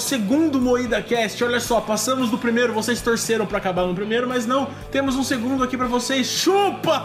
segundo Moída Cast. Olha só, passamos do primeiro, vocês torceram pra acabar no primeiro, mas não, temos um segundo aqui pra vocês. Chupa!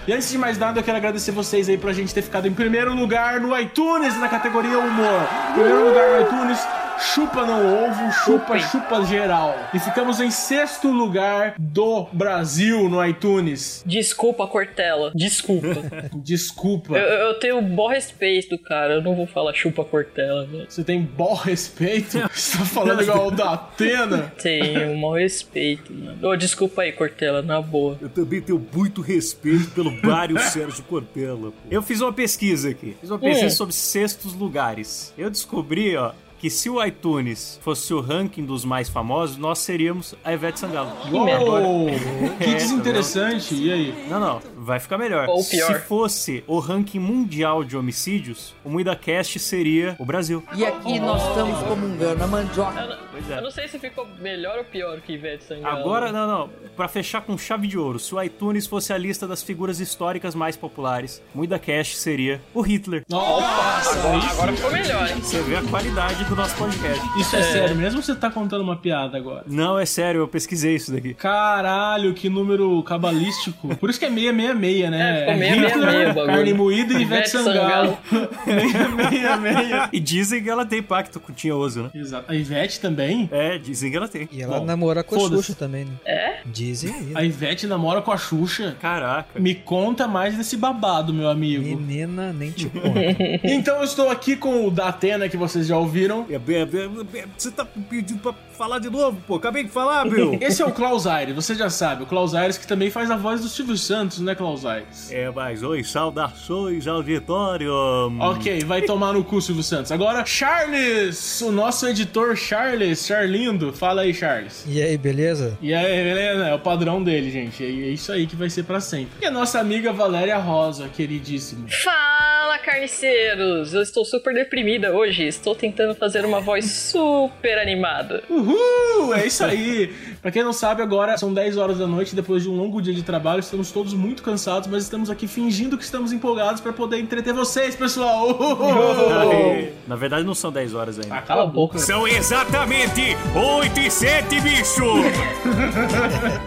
e antes de mais nada, eu quero agradecer vocês aí pra gente ter ficado em primeiro lugar no iTunes na categoria Humor. Primeiro lugar no iTunes. Chupa não ovo, chupa, chupa geral. E ficamos em sexto lugar do Brasil no iTunes. Desculpa, Cortella. Desculpa. Desculpa. eu, eu tenho bom respeito, cara. Eu não vou falar chupa Cortella, velho. Você tem bom respeito? Você tá falando igual o da Atena? Tenho um bom respeito, mano. Ô, desculpa aí, Cortella, na boa. Eu também tenho muito respeito pelo Mário Sérgio Cortella. pô. Eu fiz uma pesquisa aqui. Fiz uma pesquisa Hum. sobre sextos lugares. Eu descobri, ó, que se o iTunes fosse o ranking dos mais famosos, nós seríamos a Ivete Sangalo. Uou, que É, desinteressante. E aí? Não, não, vai ficar melhor. Ou pior. Se fosse o ranking mundial de homicídios, o MuidaCast seria o Brasil. E aqui nós estamos comungando a mandioca. Pois é. Eu não sei se ficou melhor ou pior que Ivete Sangalo. Agora, não, não. Pra fechar com chave de ouro, se o iTunes fosse a lista das figuras históricas mais populares, MuidaCast seria o Hitler. Nossa, Agora, agora ficou melhor, hein? Você vê a qualidade do nosso podcast. isso é, sério mesmo você tá contando uma piada agora? Não, é sério, eu pesquisei isso daqui. Caralho, que número cabalístico. Por isso que é 666, né? É, ficou 666 o bagulho. Carne moída e Ivete Sangalo. 666. E dizem que ela tem pacto com o Tinhoso, né? Exato. A Ivete também? É, dizem que ela tem. E ela Bom, namora com a. Xuxa também, né? É? Dizem aí. A Ivete namora com a Xuxa. Caraca. Me conta mais desse babado, meu amigo. Menina, nem te conto. Então eu estou aqui com o Datena, que vocês já ouviram. É, é, é, Você tá pedindo pra falar de novo, pô? Acabei de falar, meu. Esse é o Klaus Aires, você já sabe. O Klaus Aires que também faz a voz do Silvio Santos, né, Klaus Aires? É, mas oi, saudações, auditório. Ok, vai tomar no cu, Silvio Santos. Agora, Charles, o nosso editor Charles, Charlindo. Fala aí, Charles. E aí, beleza? E aí, beleza? É o padrão dele, gente. É isso aí que vai ser pra sempre. E a nossa amiga Valéria Rosa, queridíssima. Fala, carniceiros! Eu estou super deprimida hoje. Estou tentando fazer uma voz super animada. Uhul! É isso aí! pra quem não sabe, agora são 10 horas da noite, depois de um longo dia de trabalho, estamos todos muito cansados, mas estamos aqui fingindo que estamos empolgados pra poder entreter vocês, pessoal! Uhul! Na verdade, não são 10 horas ainda. Ah, cala a boca. São exatamente 8 e 7, bicho!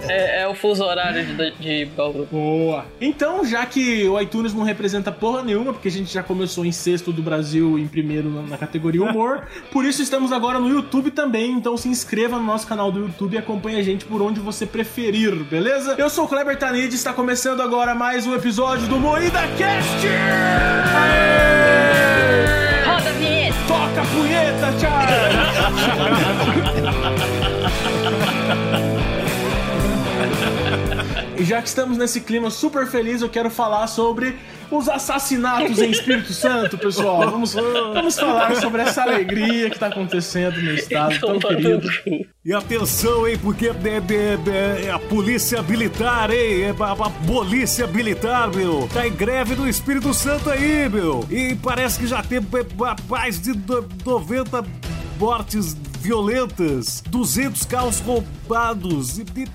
É, é o fuso horário de, de Bauru. Boa! Então, já que o iTunes não representa porra nenhuma, porque a gente já começou em sexto do Brasil em primeiro na, na categoria humor, por isso estamos agora no YouTube também, então se inscreva no nosso canal do YouTube e acompanhe a gente por onde você preferir, beleza? Eu sou o Kleber Tanid e está começando agora mais um episódio do Moída Cast! Roda a vinheta! Toca a punheta, Charles! E já que estamos nesse clima super feliz, eu quero falar sobre os assassinatos em Espírito Santo, pessoal. Vamos, vamos falar sobre essa alegria que tá acontecendo no estado tão querido. E atenção, hein, porque é, a polícia militar, hein? É a, a polícia militar, meu. Tá em greve no Espírito Santo aí, meu. E parece que já é, mais de no- 90 mortes violentas, 200 carros roubados, e- e-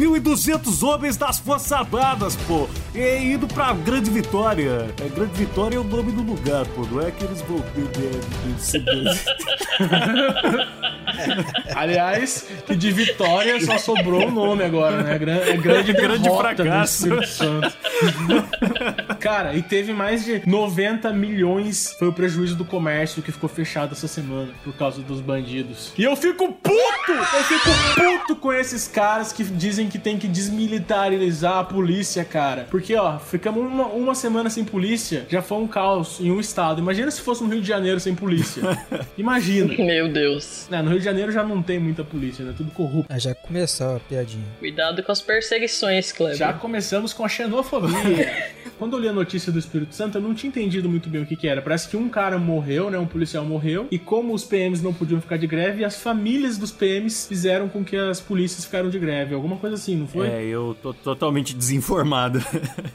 1.200 homens das Forças Armadas, pô. E indo pra Grande Vitória. É, Grande Vitória é o nome do lugar, pô. Não é que eles vão... Aliás, que de vitória só sobrou o nome agora, né? É grande, Grande fracasso. Cara, e teve mais de 90 milhões foi o prejuízo do comércio que ficou fechado essa semana por causa dos bandidos. E eu fico puto! Eu fico puto com esses caras que dizem que tem que desmilitarizar a polícia, cara. Porque, ó, ficamos uma, uma semana sem polícia, já foi um caos em um estado. Imagina se fosse no Rio de Janeiro sem polícia. Imagina. Meu Deus. É, no Rio de Janeiro já não tem muita polícia, né? Tudo corrupto. Ah, já começou a piadinha. Cuidado com as perseguições, Kleber. Já começamos com a xenofobia. Quando eu li a notícia do Espírito Santo, eu não tinha entendido muito bem o que, que era. Parece que um cara morreu, né? Um policial morreu. E como os PMs não podiam ficar de greve, as famílias dos PMs fizeram com que as polícias ficaram de greve. Alguma coisa assim, não foi? É, eu tô totalmente desinformado.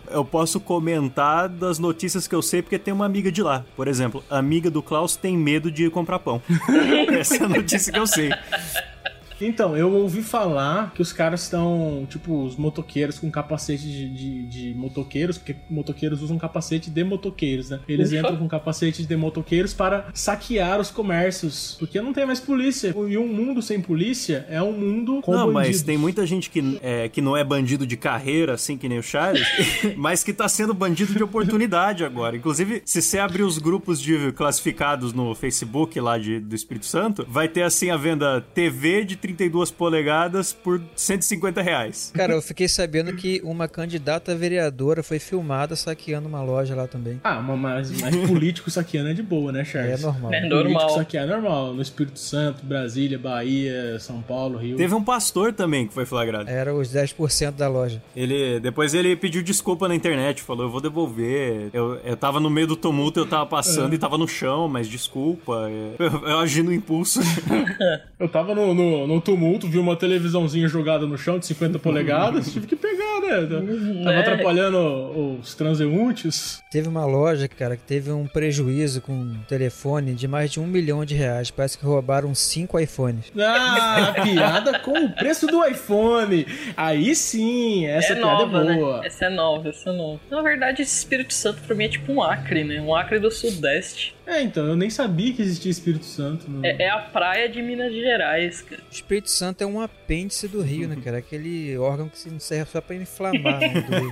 Eu posso comentar das notícias que eu sei porque tem uma amiga de lá. Por exemplo, a amiga do Klaus tem medo de comprar pão. Essa é a notícia que eu sei. Então, eu ouvi falar que os caras estão, tipo, os motoqueiros com capacete de, de, de motoqueiros, porque motoqueiros usam capacete de motoqueiros, né? Eles Ufa. entram com capacete de motoqueiros para saquear os comércios, porque não tem mais polícia. E um mundo sem polícia é um mundo com não, bandidos. mas tem muita gente que, é, que não é bandido de carreira, assim que nem o Charles, mas que tá sendo bandido de oportunidade agora. Inclusive, se você abrir os grupos de classificados no Facebook lá de, do Espírito Santo, vai ter assim a venda TV de 32 polegadas por 150 reais. Cara, eu fiquei sabendo que uma candidata a vereadora foi filmada saqueando uma loja lá também. Ah, mas, mas político saqueando é de boa, né, Charles? É normal. É Político normal. saquear é normal. No Espírito Santo, Brasília, Bahia, São Paulo, Rio. Teve um pastor também que foi flagrado. Era os 10% da loja. Ele depois ele pediu desculpa na internet, falou: "Eu vou devolver. Eu, eu tava no meio do tumulto, eu tava passando e tava no chão, mas desculpa. Eu, eu agi no impulso." Eu tava no, no, no tumulto, vi uma televisãozinha jogada no chão de 50 polegadas, tive que pegar, né? Tava É. atrapalhando os transeuntes. Teve uma loja, cara, que teve um prejuízo com um telefone de mais de um milhão de reais. Parece que roubaram cinco iPhones. Ah, piada com o preço do iPhone. Aí sim, essa é piada nova, é boa. né? Essa é nova, essa é nova. Na verdade, esse Espírito Santo pra mim é tipo um Acre, né? Um Acre do Sudeste. É, então, eu nem sabia que existia Espírito Santo. No... É, é a praia de Minas Gerais, cara. O Espírito Santo é um apêndice do Rio, né, cara? Aquele órgão que não serve só pra inflamar, né, do Rio.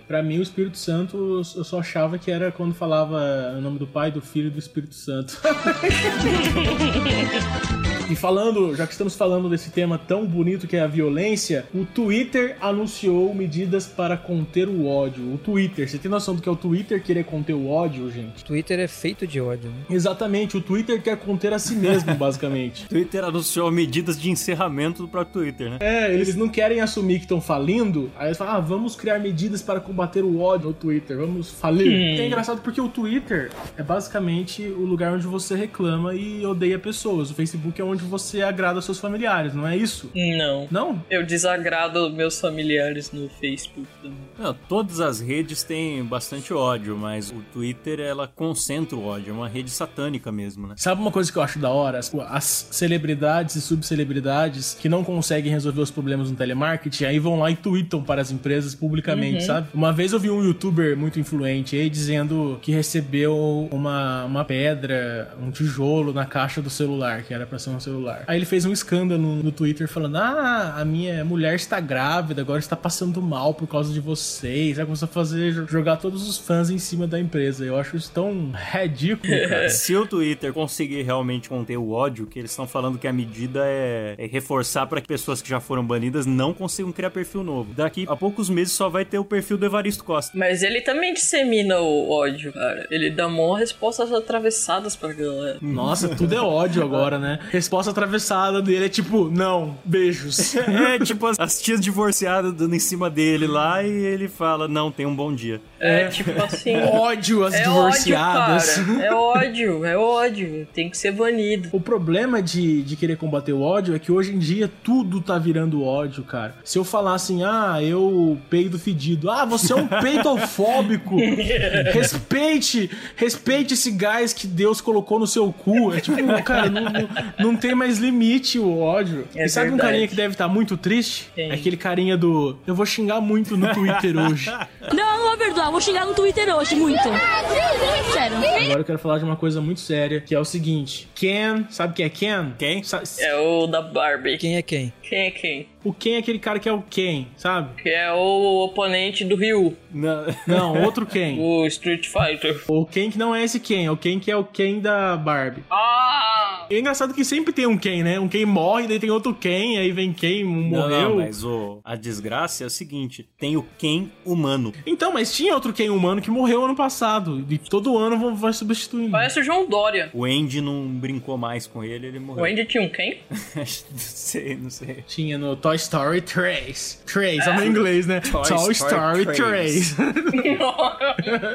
Pra mim, o Espírito Santo, eu só achava que era quando falava o nome do Pai, do Filho e do Espírito Santo. E falando, já que estamos falando desse tema tão bonito que é a violência, o Twitter anunciou medidas para conter o ódio. O Twitter, você tem noção do que é o Twitter querer conter o ódio, gente? Twitter é feito de ódio, né? Exatamente, o Twitter quer conter a si mesmo, basicamente. Twitter anunciou medidas de encerramento do próprio Twitter, né? É, eles não querem assumir que estão falindo, aí eles falam, ah, vamos criar medidas para combater o ódio no Twitter, vamos falir. É engraçado porque o Twitter é basicamente o lugar onde você reclama e odeia pessoas. O Facebook é onde você agrada seus familiares, não é isso? Não. Não? Eu desagrado meus familiares no Facebook também. Não, todas as redes têm bastante ódio, mas o Twitter ela concentra o ódio, é uma rede satânica mesmo, né? Sabe uma coisa que eu acho da hora? As- celebridades e subcelebridades que não conseguem resolver os problemas no telemarketing, aí vão lá e tweetam para as empresas publicamente, sabe? Uma vez eu vi um youtuber muito influente aí dizendo que recebeu uma, uma pedra, um tijolo na caixa do celular, que era pra ser um celular. Aí ele fez um escândalo no, no Twitter falando: Ah, a minha mulher está grávida, agora está passando mal por causa de vocês. Aí começou a fazer, jogar todos os fãs em cima da empresa. Eu acho isso tão ridículo, cara. Se o Twitter conseguir realmente conter o ódio, que eles estão falando que a medida é, é reforçar para que pessoas que já foram banidas não consigam criar perfil novo. Daqui a poucos meses só vai ter o perfil do Evaristo Costa. Mas ele também dissemina o ódio, cara. Ele dá mó respostas atravessadas pra galera. Nossa, tudo é ódio agora, né? Resposta atravessada dele é tipo, não, beijos. É tipo as, as tias divorciadas dando em cima dele lá e ele fala: Não, tem um bom dia. É, tipo assim. ódio às É ódio, divorciadas. cara. É ódio, é ódio. Tem que ser banido. O problema de, de querer combater o ódio é que hoje em dia tudo tá virando ódio, cara. Se eu falar assim, ah, eu peido fedido. Ah, você é um peitofóbico. respeite, respeite esse gás que Deus colocou no seu cu. É tipo, cara, não, não, não tem mais limite o ódio. É e sabe um verdade. carinha que deve estar muito triste? Quem? É aquele carinha do, eu vou xingar muito no Twitter hoje. Não, não vou perdoar, vou xingar no Twitter hoje, muito. Sério. Agora eu quero falar de uma coisa muito séria, que é o seguinte. Ken, sabe quem é Ken? Quem? Sa- É o da Barbie. Quem é quem? Quem é quem? O Ken é aquele cara que é o Ken, sabe? Que é o oponente do Ryu, Não. Não, outro Ken. o Street Fighter. O Ken que não é esse Ken, é o Ken que é o Ken da Barbie. Ah! E é engraçado que sempre tem um Ken, né? Um Ken morre, daí tem outro Ken, aí vem Ken, um Não, morreu. não, mas o, a desgraça é o seguinte: tem o Ken humano. Então, mas tinha outro Ken humano que morreu ano passado. E todo ano vão- vai substituindo. Parece o João Dória. O Andy não brincou mais com ele, ele morreu. O Andy tinha um quem? não sei, não sei. Tinha no Toy Story 3. 3, é no inglês, né? Toy, Toy Story Story 3.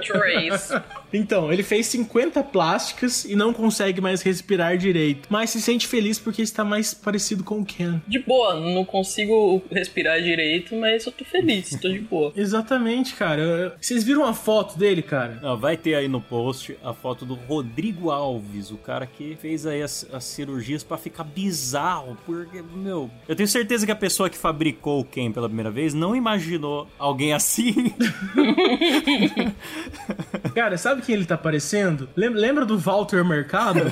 Trace. Então, ele fez 50 plásticas e não consegue mais respirar direito. Mas se sente feliz porque está mais parecido com o Ken. De boa, não consigo respirar direito, mas eu tô feliz, tô de boa. Exatamente, cara. Vocês viram a foto dele, cara? Não, vai ter aí no post a foto do Rodrigo Alves, o cara que fez aí as, as cirurgias pra ficar bizarro, porque, meu, eu tenho certeza que a pessoa que fabricou o Ken pela primeira vez não imaginou alguém assim. Cara, sabe quem ele tá parecendo? Lem- Lembra do Walter Mercado?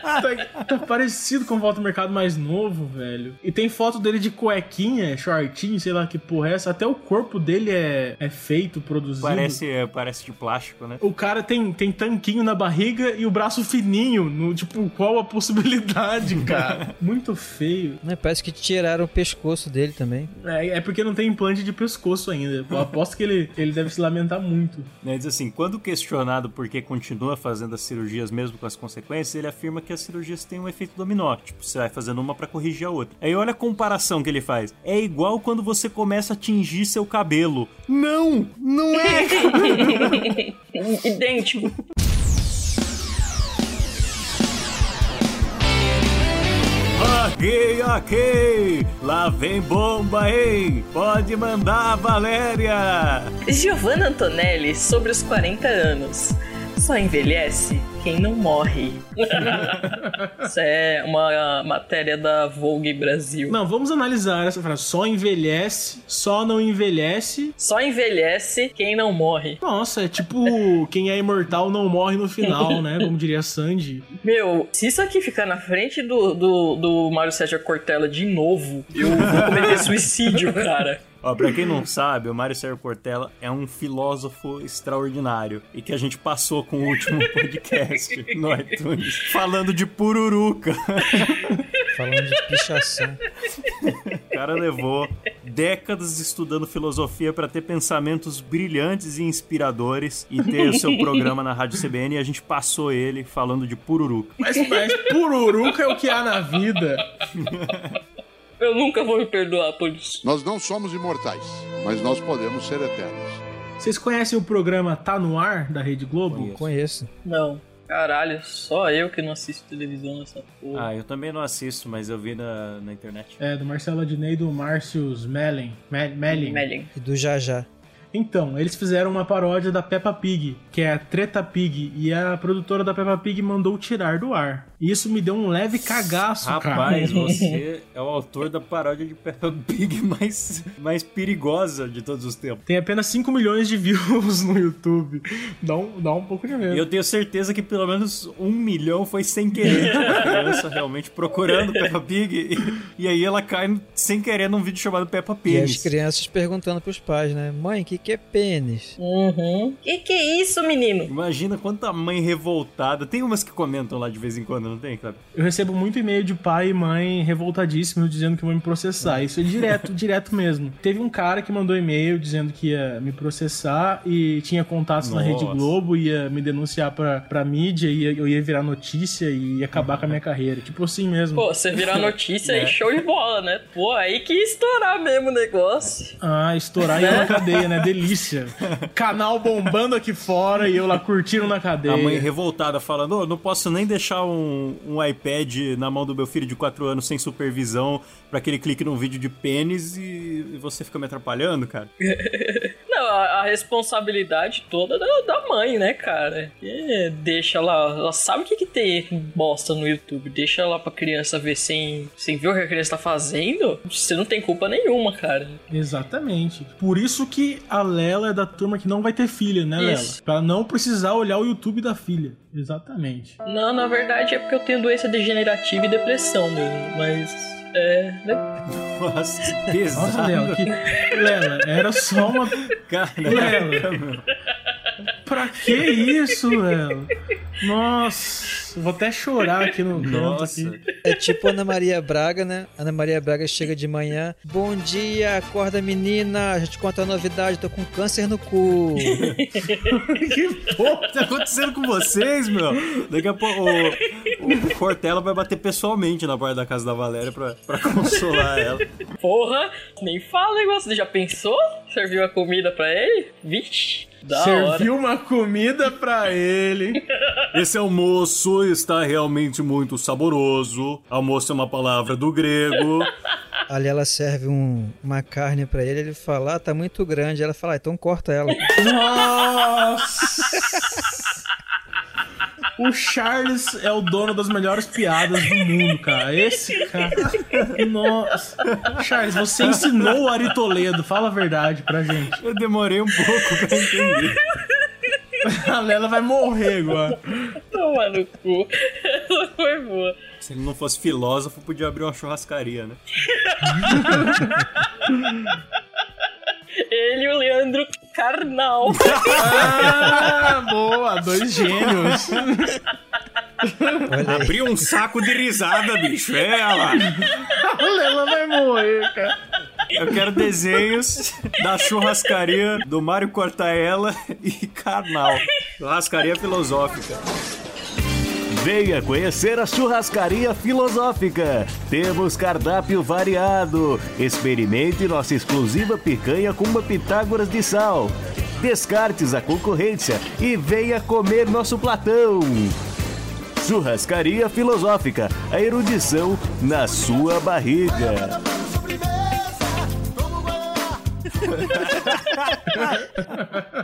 tá, tá parecido com o Walter Mercado mais novo, velho. E tem foto dele de cuequinha, shortinho, sei lá que porra é essa. Até o corpo dele é, é feito, produzido. parece, é, parece de plástico, né? O cara tem, tem tanquinho na barriga e o braço fininho. No, tipo, qual a possibilidade, cara? Muito feio. Né, Parece que tiraram o pescoço dele também. É, é porque não tem implante de pescoço ainda. Eu aposto que ele, ele deve se lamentar muito. Né, Diz assim, quando questionado por que continua fazendo as cirurgias mesmo com as consequências, ele afirma que as cirurgias têm um efeito dominó. Tipo, você vai fazendo uma pra corrigir a outra. Aí olha a comparação que ele faz. É igual quando você começa a tingir seu cabelo. Não! Não é! Idêntico. ok, ok! Lá vem bomba, hein? Pode mandar, Valéria! Giovanna Antonelli, sobre os 40 anos. Só envelhece quem não morre. Isso é uma matéria da Vogue Brasil. Não, vamos analisar essa frase. Só envelhece, só não envelhece. Só envelhece quem não morre. Nossa, é tipo quem é imortal não morre no final, né? Como diria Sandy. Meu, se isso aqui ficar na frente do, do, do Mário Sérgio Cortella de novo, eu vou cometer suicídio, cara. Ó, pra quem não sabe, o Mário Sérgio Cortella é um filósofo extraordinário e que a gente passou com o último podcast no iTunes falando de pururuca. Falando de pichação. O cara levou décadas estudando filosofia pra ter pensamentos brilhantes e inspiradores e ter o seu programa na Rádio CBN e a gente passou ele falando de pururuca. Mas, mas pururuca é o que há na vida. Eu nunca vou me perdoar por isso. Nós não somos imortais, mas nós podemos ser eternos. Vocês conhecem o programa Tá No Ar, da Rede Globo? Conheço. Conheço. Não. Caralho, só eu que não assisto televisão nessa porra. Ah, eu também não assisto, mas eu vi na, na internet. É, do Marcelo Adnei e do Márcio Mellen. Melling. Melling. E do Jajá. Então, eles fizeram uma paródia da Peppa Pig, que é a Treta Pig, e a produtora da Peppa Pig mandou tirar do ar. E isso me deu um leve cagaço, Rapaz, cara. você é o autor da paródia de Peppa Pig mais, mais perigosa de todos os tempos. Tem apenas 5 milhões de views no YouTube. Dá um, dá um pouco de medo. E eu tenho certeza que pelo menos um milhão foi sem querer. Tipo, a criança realmente procurando Peppa Pig. E, e aí ela cai sem querer num vídeo chamado Peppa E as Pig. crianças perguntando pros pais, né? Mãe, o que, que é pênis? Uhum. Que que é isso, menino? Imagina quanta mãe revoltada. Tem umas que comentam lá de vez em quando, não tem, Cleber? Eu recebo muito e-mail de pai e mãe revoltadíssimos dizendo que vão me processar. Isso é direto, direto mesmo. Teve um cara que mandou e-mail dizendo que ia me processar e tinha contatos na Nossa. Rede Globo, ia me denunciar pra, pra mídia, ia, eu ia virar notícia e ia acabar com a minha carreira. Tipo assim mesmo. Pô, você virar notícia É. aí, show de bola, né? Pô, aí que ia estourar mesmo o negócio. Ah, estourar e ir na cadeia, né? Delícia. Canal bombando aqui fora e eu lá curtindo na cadeia. A mãe revoltada falando: "Ô, não posso nem deixar um, um iPad na mão do meu filho de 4 anos sem supervisão pra que ele clique num vídeo de pênis e você fica me atrapalhando, cara. Não, a, a responsabilidade toda da, da mãe, né, cara? Que deixa lá, ela sabe o que, que tem bosta no YouTube, deixa lá pra criança ver sem, sem ver o que a criança tá fazendo, você não tem culpa nenhuma, cara. Exatamente. Por isso que a Lela é da turma que não vai ter filha, né, Lela? Isso. Pra não precisar olhar o YouTube da filha. Exatamente. Não, na verdade é porque eu tenho doença degenerativa e depressão mesmo, mas. É. Né? Nossa, que pesado. Nossa, Lela, que... Lela, era só uma. Cara, Lela. Pra que isso, Lela? Nossa, vou até chorar aqui no canto. Nossa. Aqui. É tipo Ana Maria Braga, né? Ana Maria Braga chega de manhã. Bom dia, acorda menina. A gente conta a novidade, tô com câncer no cu. que porra. tá acontecendo com vocês, meu? Daqui a pouco o, o Cortella vai bater pessoalmente na porta da casa da Valéria pra, pra consolar ela. Porra, nem fala negócio. Você já pensou? Serviu a comida pra ele? Vixe. Da hora. Serviu uma comida pra ele. Esse almoço está realmente muito saboroso. Almoço é uma palavra do grego. Ali ela serve um- uma carne pra ele, ele fala, ah, tá muito grande. Ela fala, ah, então corta ela. Nossa! O Charles é o dono das melhores piadas do mundo, cara. Esse cara. Nossa. Charles, você ensinou o Ari Toledo, fala a verdade pra gente. Eu demorei um pouco pra entender. A Lela vai morrer agora. Toma no cu. Essa foi boa. Se ele não fosse filósofo, podia abrir uma churrascaria, né? Ele e o Leandro Carnal. Ah, boa, dois gênios. Abriu um saco de risada, bicho. É ela. A Lela vai morrer, cara. Eu quero desenhos da churrascaria do Mário Cortaella e Carnal. Churrascaria filosófica. Venha conhecer a Churrascaria Filosófica. Temos cardápio variado. Experimente nossa exclusiva picanha com uma Pitágoras de sal. Descartes a concorrência e venha comer nosso platão. Churrascaria Filosófica, a erudição na sua barriga.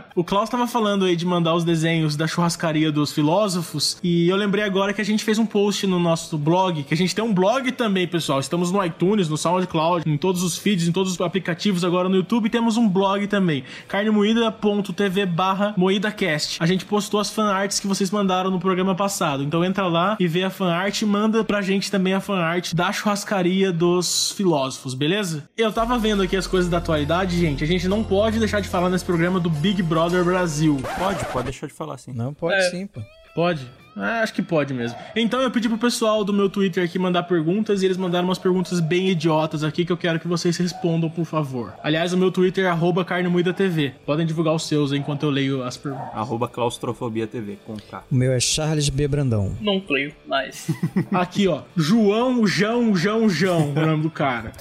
O Klaus tava falando aí de mandar os desenhos da churrascaria dos filósofos e eu lembrei agora que a gente fez um post no nosso blog, que a gente tem um blog também, pessoal. Estamos no iTunes, no SoundCloud, em todos os feeds, em todos os aplicativos agora no YouTube, temos um blog também, carnemoída.tv barra moídacast. A gente postou as fanarts que vocês mandaram no programa passado, então entra lá e vê a fanart e manda pra gente também a fanart da churrascaria dos filósofos, beleza? Eu tava vendo aqui as coisas da atualidade, gente, a gente não pode deixar de falar nesse programa do Big Brother Brasil. Pode, pode deixar de falar assim. Não, pode É. sim, pô. Pode? Ah, acho que pode mesmo. Então eu pedi pro pessoal do meu Twitter aqui mandar perguntas e eles mandaram umas perguntas bem idiotas aqui que eu quero que vocês respondam, por favor. Aliás, o meu Twitter é arroba carnemoídatv. Podem divulgar os seus enquanto eu leio as perguntas. Arroba claustrofobia TV com K. O meu é Charles B. Brandão. Não creio, mas. Aqui, ó. João Jão Jão Jão, o nome do cara.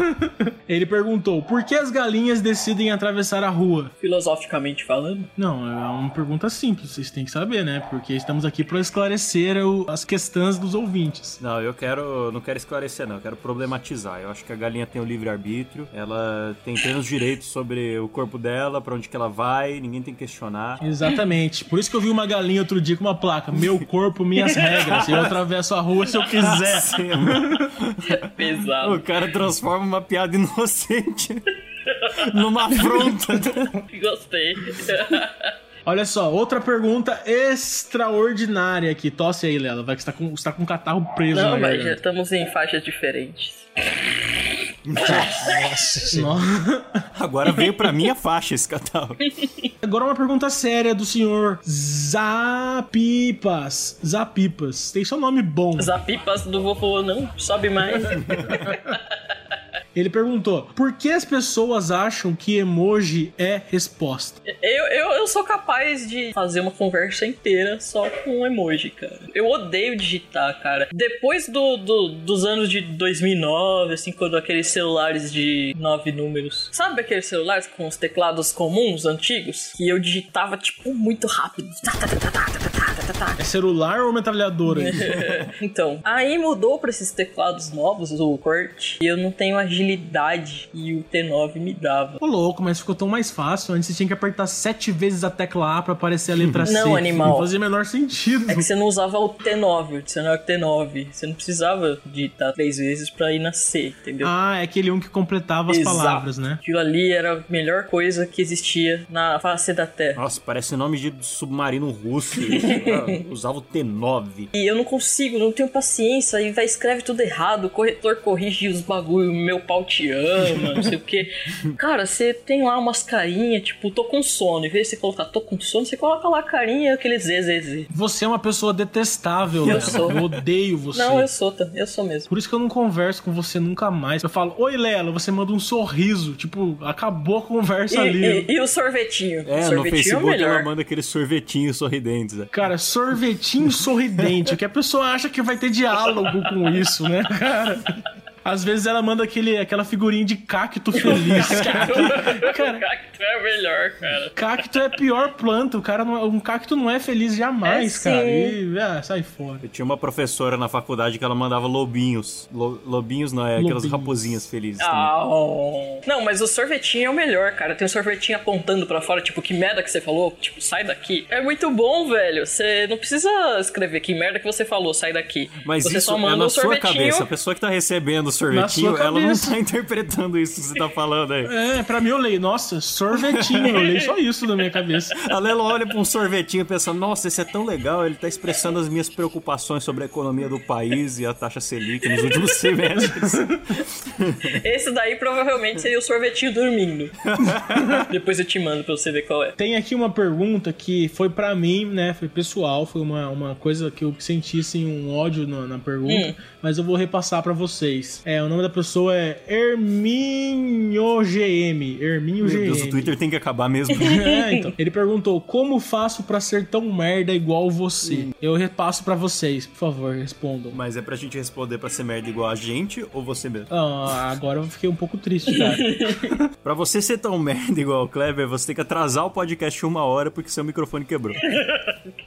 Ele perguntou: por que as galinhas decidem atravessar a rua? Filosoficamente falando. Não, é uma pergunta simples, vocês têm que saber, né? Porque estamos aqui para esclarecer o- as questões dos ouvintes. Não, eu quero. Não quero esclarecer, não. Eu quero problematizar. Eu acho que a galinha tem o livre-arbítrio. Ela tem plenos direitos sobre o corpo dela, pra onde que ela vai, ninguém tem que questionar. Exatamente. Por isso que eu vi uma galinha outro dia com uma placa: Meu corpo, minhas regras. Eu atravesso a rua se eu quiser. Pesado. O cara transforma uma piada inocente numa afronta. Gostei. Olha só, outra pergunta extraordinária aqui. Tosse aí, Lela. Vai que você tá com, você tá com um catarro preso Não, na mas já estamos em faixas diferentes. Nossa senhora. Nossa. Agora veio pra minha faixa esse catálogo. Agora uma pergunta séria do senhor Zapipas. Zapipas. Tem só nome bom. Zapipas do vovô não sobe mais. Ele perguntou: por que as pessoas acham que emoji é resposta? Eu, eu, eu sou capaz de fazer uma conversa inteira só com emoji, cara. Eu odeio digitar, cara. Depois do, do- dos anos de 2009, assim, quando aqueles celulares de nove números. Sabe aqueles celulares com os teclados comuns, antigos? Que eu digitava, tipo, muito rápido. Tá, tá, tá, tá, tá, tá, tá. É celular ou metralhadora? Então, aí mudou pra esses teclados novos, o Kurt, e eu não tenho agilidade e o T9 me dava. Ô louco, mas ficou tão mais fácil. Antes você tinha que apertar sete vezes a tecla A pra aparecer a letra C. Não, animal. Não fazia o menor sentido. É que você não usava o T9, o dicionário T9. Você não precisava digitar três vezes pra ir na C, entendeu? Ah, é aquele um que completava as Exato. palavras, né? Aquilo ali era a melhor coisa que existia na face da Terra. Nossa, parece nome de submarino russo. Usava o T9. E eu não consigo, não tenho paciência. Aí vai, escreve tudo errado, o corretor corrige os bagulho, meu pau te ama, não sei o que. Cara, você tem lá umas carinhas, tipo, tô com sono. Em vez de você colocar tô com sono, você coloca lá a carinha, aquele ZZZ. Você é uma pessoa detestável, Eu Lela. sou. Eu odeio você. Não, eu sou, tá? Eu sou mesmo. Por isso que eu não converso com você nunca mais. Eu falo, oi Lela, você manda um sorriso. Tipo, acabou a conversa E, ali. e- e o sorvetinho? É, sorvetinho no Facebook é o melhor. ela manda aqueles sorvetinhos sorridentes. né? Cara, sorvetinho sorridente. que a pessoa acha que vai ter diálogo com isso, né, cara? Às vezes ela manda aquele, aquela figurinha de cacto feliz. cara. Cara, Cacto é melhor, cara. cacto é a pior planta. O cara não é- um cacto não é feliz jamais, É, cara. E, ah, sai fora. Eu tinha uma professora na faculdade que ela mandava lobinhos. Lo- lobinhos não, é aquelas Lobinhos. raposinhas felizes. Ah, oh. Não, mas o sorvetinho é o melhor, cara. Tem um sorvetinho apontando pra fora, tipo, que merda que você falou? Tipo, sai daqui. É muito bom, velho. Você não precisa escrever que merda que você falou, sai daqui. Mas você isso só é manda na um sua sorvetinho. cabeça. A pessoa que tá recebendo sorvetinho, sua ela não tá interpretando isso que você tá falando aí. É, pra mim eu leio, nossa, sorvetinho. Eu leio só isso na minha cabeça. A Lela olha pra um sorvetinho e pensa, nossa, esse é tão legal, ele tá expressando as minhas preocupações sobre a economia do país e a taxa Selic nos últimos semestres. Esse daí provavelmente seria o sorvetinho dormindo. Depois eu te mando pra você ver qual é. Tem aqui uma pergunta que foi pra mim, né? Foi pessoal, foi uma, uma coisa que eu senti assim, um ódio na, na pergunta, Hum. mas eu vou repassar pra vocês. É, o nome da pessoa é Herminho GM. Herminho Meu GM. Deus, o Twitter tem que acabar mesmo. É, então. Ele perguntou: Como faço pra ser tão merda igual você? Eu repasso pra vocês, por favor, respondam. Mas é pra gente responder pra ser merda igual a gente ou você mesmo? Ah, agora eu fiquei um pouco triste, cara. Pra você ser tão merda igual o Kleber, você tem que atrasar o podcast uma hora porque seu microfone quebrou.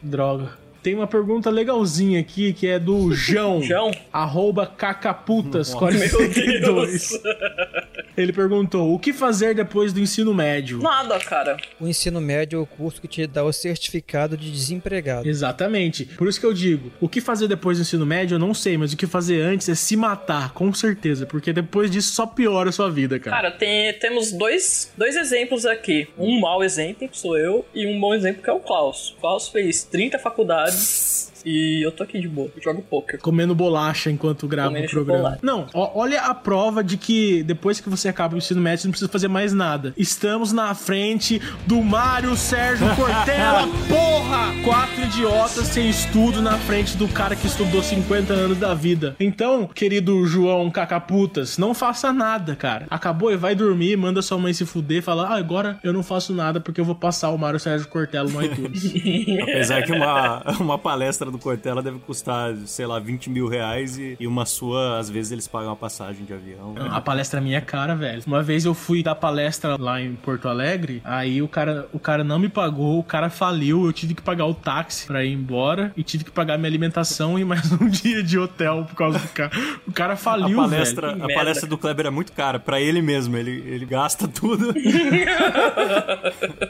Droga. Tem uma pergunta legalzinha aqui que é do João. João? Arroba cacaputas Meu 42. Ele perguntou: o que fazer depois do ensino médio? Nada, cara. O ensino médio é o curso que te dá o certificado de desempregado. Exatamente. Por isso que eu digo: o que fazer depois do ensino médio eu não sei, mas o que fazer antes é se matar, com certeza. Porque depois disso só piora a sua vida, cara. Cara, tem, temos dois, dois exemplos aqui. Um mau exemplo, que sou eu, e um bom exemplo que é o Klaus. O Klaus fez 30 faculdades e eu tô aqui de boa. Eu jogo poker. Comendo bolacha enquanto grava Comendo o programa. chocolate. Não, ó, olha a prova de que depois que você acaba o ensino médio, você não precisa fazer mais nada. Estamos na frente do Mário Sérgio Cortella, porra! Quatro idiotas sem estudo na frente do cara que estudou 50 anos da vida. Então, querido João Cacaputas, não faça nada, cara. Acabou e vai dormir, manda sua mãe se fuder, fala, ah, agora eu não faço nada porque eu vou passar o Mário Sérgio Cortella no iTunes. Apesar que uma, uma palestra do Cortella deve custar, sei lá, 20 mil reais e, e uma sua, às vezes eles pagam a passagem de avião. A palestra minha é cara, velho. Uma vez eu fui dar palestra lá em Porto Alegre, aí o cara, o cara não me pagou, o cara faliu, eu tive que pagar o táxi pra ir embora e tive que pagar minha alimentação e mais um dia de hotel por causa do cara. O cara A faliu, palestra, velho. a palestra do Kleber é muito cara, pra ele mesmo, ele, ele gasta tudo.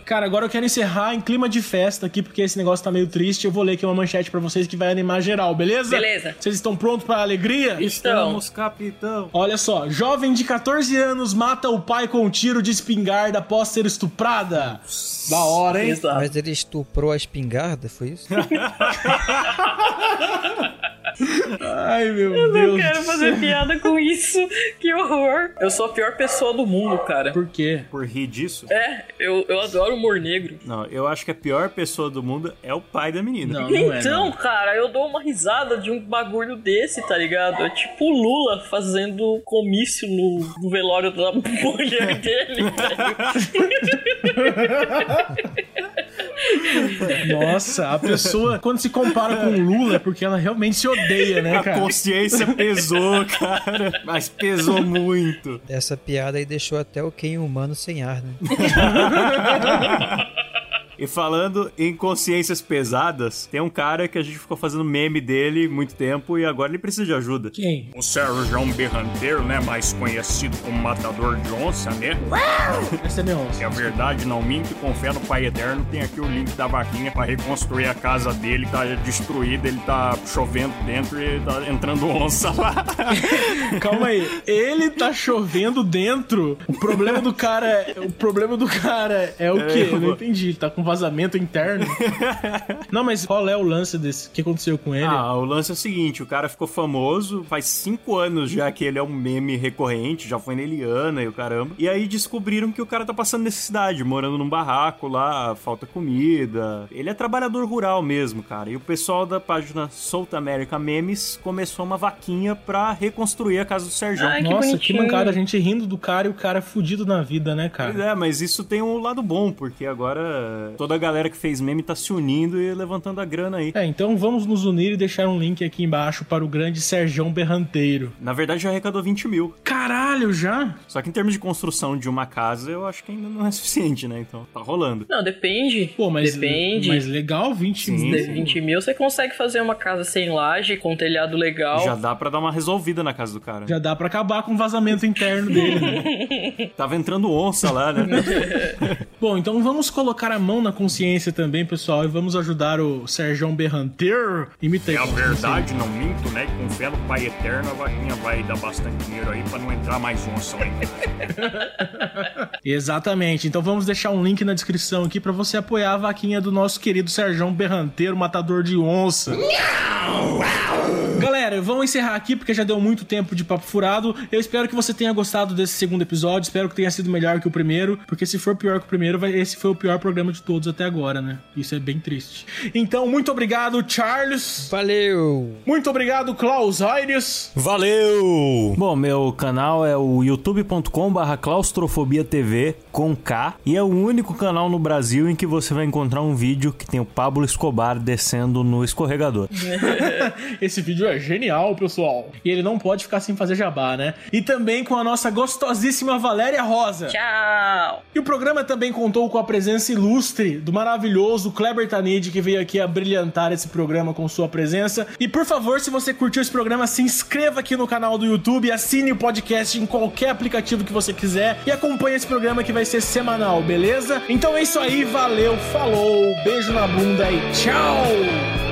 Cara, agora eu quero encerrar em clima de festa aqui, porque esse negócio tá meio triste. Eu vou ler aqui uma manchete pra vocês que vai animar geral, beleza? Beleza. Vocês estão prontos pra alegria? Estamos, capitão. Olha só, jovem de 14 anos mata o pai com um tiro de espingarda após ser estuprada. Da hora, hein? Exato. Mas ele estuprou a espingarda, foi isso? Ai, meu Eu Deus. não quero fazer céu. piada com isso. Que horror. Eu sou a pior pessoa do mundo, cara. Por quê? Por rir disso? É, eu, eu adoro humor negro. Não, eu acho que a pior pessoa do mundo é o pai da menina. Não, não é. então, não. cara, eu dou uma risada de um bagulho desse, tá ligado? É tipo o Lula fazendo comício no, no velório da mulher dele, velho. Nossa, a pessoa, quando se compara com o Lula, é porque ela realmente se odeia, né, A cara? consciência pesou, cara. Mas pesou muito. Essa piada aí deixou até o Ken humano sem ar, né? E falando em consciências pesadas, tem um cara que a gente ficou fazendo meme dele muito tempo e agora ele precisa de ajuda. Quem? O Sérgio Berranteiro, né? Mais conhecido como Matador de Onça, né? Essa é minha onça. É a verdade, não minto, com fé no Pai Eterno. Tem aqui o link da vaquinha pra reconstruir a casa dele. Tá destruída, ele tá chovendo dentro e tá entrando onça lá. Calma aí. Ele tá chovendo dentro. O problema do cara é. O problema do cara é o quê? Eu não entendi. Ele tá com vazamento interno. Não, mas qual é o lance desse? O que aconteceu com ele? Ah, o lance é o seguinte: o cara ficou famoso, faz cinco anos já que ele é um meme recorrente, já foi na Eliana e o caramba. E aí descobriram que o cara tá passando necessidade, morando num barraco lá, falta comida. Ele é trabalhador rural mesmo, cara. E o pessoal da página South America Memes começou uma vaquinha pra reconstruir a casa do Sérgio. Ai, que Nossa, que bonitinho. mancada. A gente rindo do cara e o cara fudido na vida, né, Pois cara? é, mas isso tem um lado bom, porque agora Toda a galera que fez meme tá se unindo e levantando a grana aí. É, então vamos nos unir e deixar um link aqui embaixo para o grande Serjão Berranteiro. Na verdade, já arrecadou 20 mil. Caralho, já? Só que em termos de construção de uma casa, eu acho que ainda não é suficiente, né? Então tá rolando. Não, depende. Pô, mas, Depende. mas legal, 20 Sim, mil. sim. 20 mil você consegue fazer uma casa sem laje, com telhado legal. Já dá pra dar uma resolvida na casa do cara. Já dá pra acabar com o vazamento interno dele. né? Tava entrando onça lá, né? Bom, então vamos colocar a mão na consciência também, pessoal, e vamos ajudar o Serjão Berranteiro. Imita aí. É a verdade, não minto, né? Com fé no Pai Eterno, a vaquinha vai dar bastante dinheiro aí pra não entrar mais onça casa. Exatamente. Então vamos deixar um link na descrição aqui pra você apoiar a vaquinha do nosso querido Serjão Berranteiro, matador de onça. Galera, vamos encerrar aqui porque já deu muito tempo de papo furado. Eu espero que você tenha gostado desse segundo episódio. Espero que tenha sido melhor que o primeiro, porque se for pior que o primeiro, vai- esse foi o pior programa de todos até agora, né? Isso é bem triste. Então, muito obrigado, Charles. Valeu! Muito obrigado, Klaus Aires. Valeu! Bom, meu canal é o youtube.com barra claustrofobia TV com K e é o único canal no Brasil em que você vai encontrar um vídeo que tem o Pablo Escobar descendo no escorregador. Esse vídeo é genial, pessoal. E ele não pode ficar sem fazer jabá, né? E também com a nossa gostosíssima Valéria Rosa. Tchau! E o programa também contou com a presença ilustre do maravilhoso Kleber Tanid, que veio aqui a brilhantar esse programa com sua presença. E por favor, se você curtiu esse programa, se inscreva aqui no canal do YouTube, assine o podcast em qualquer aplicativo que você quiser e acompanhe esse programa que vai ser semanal, beleza? Então é isso aí, valeu, falou, beijo na bunda e tchau!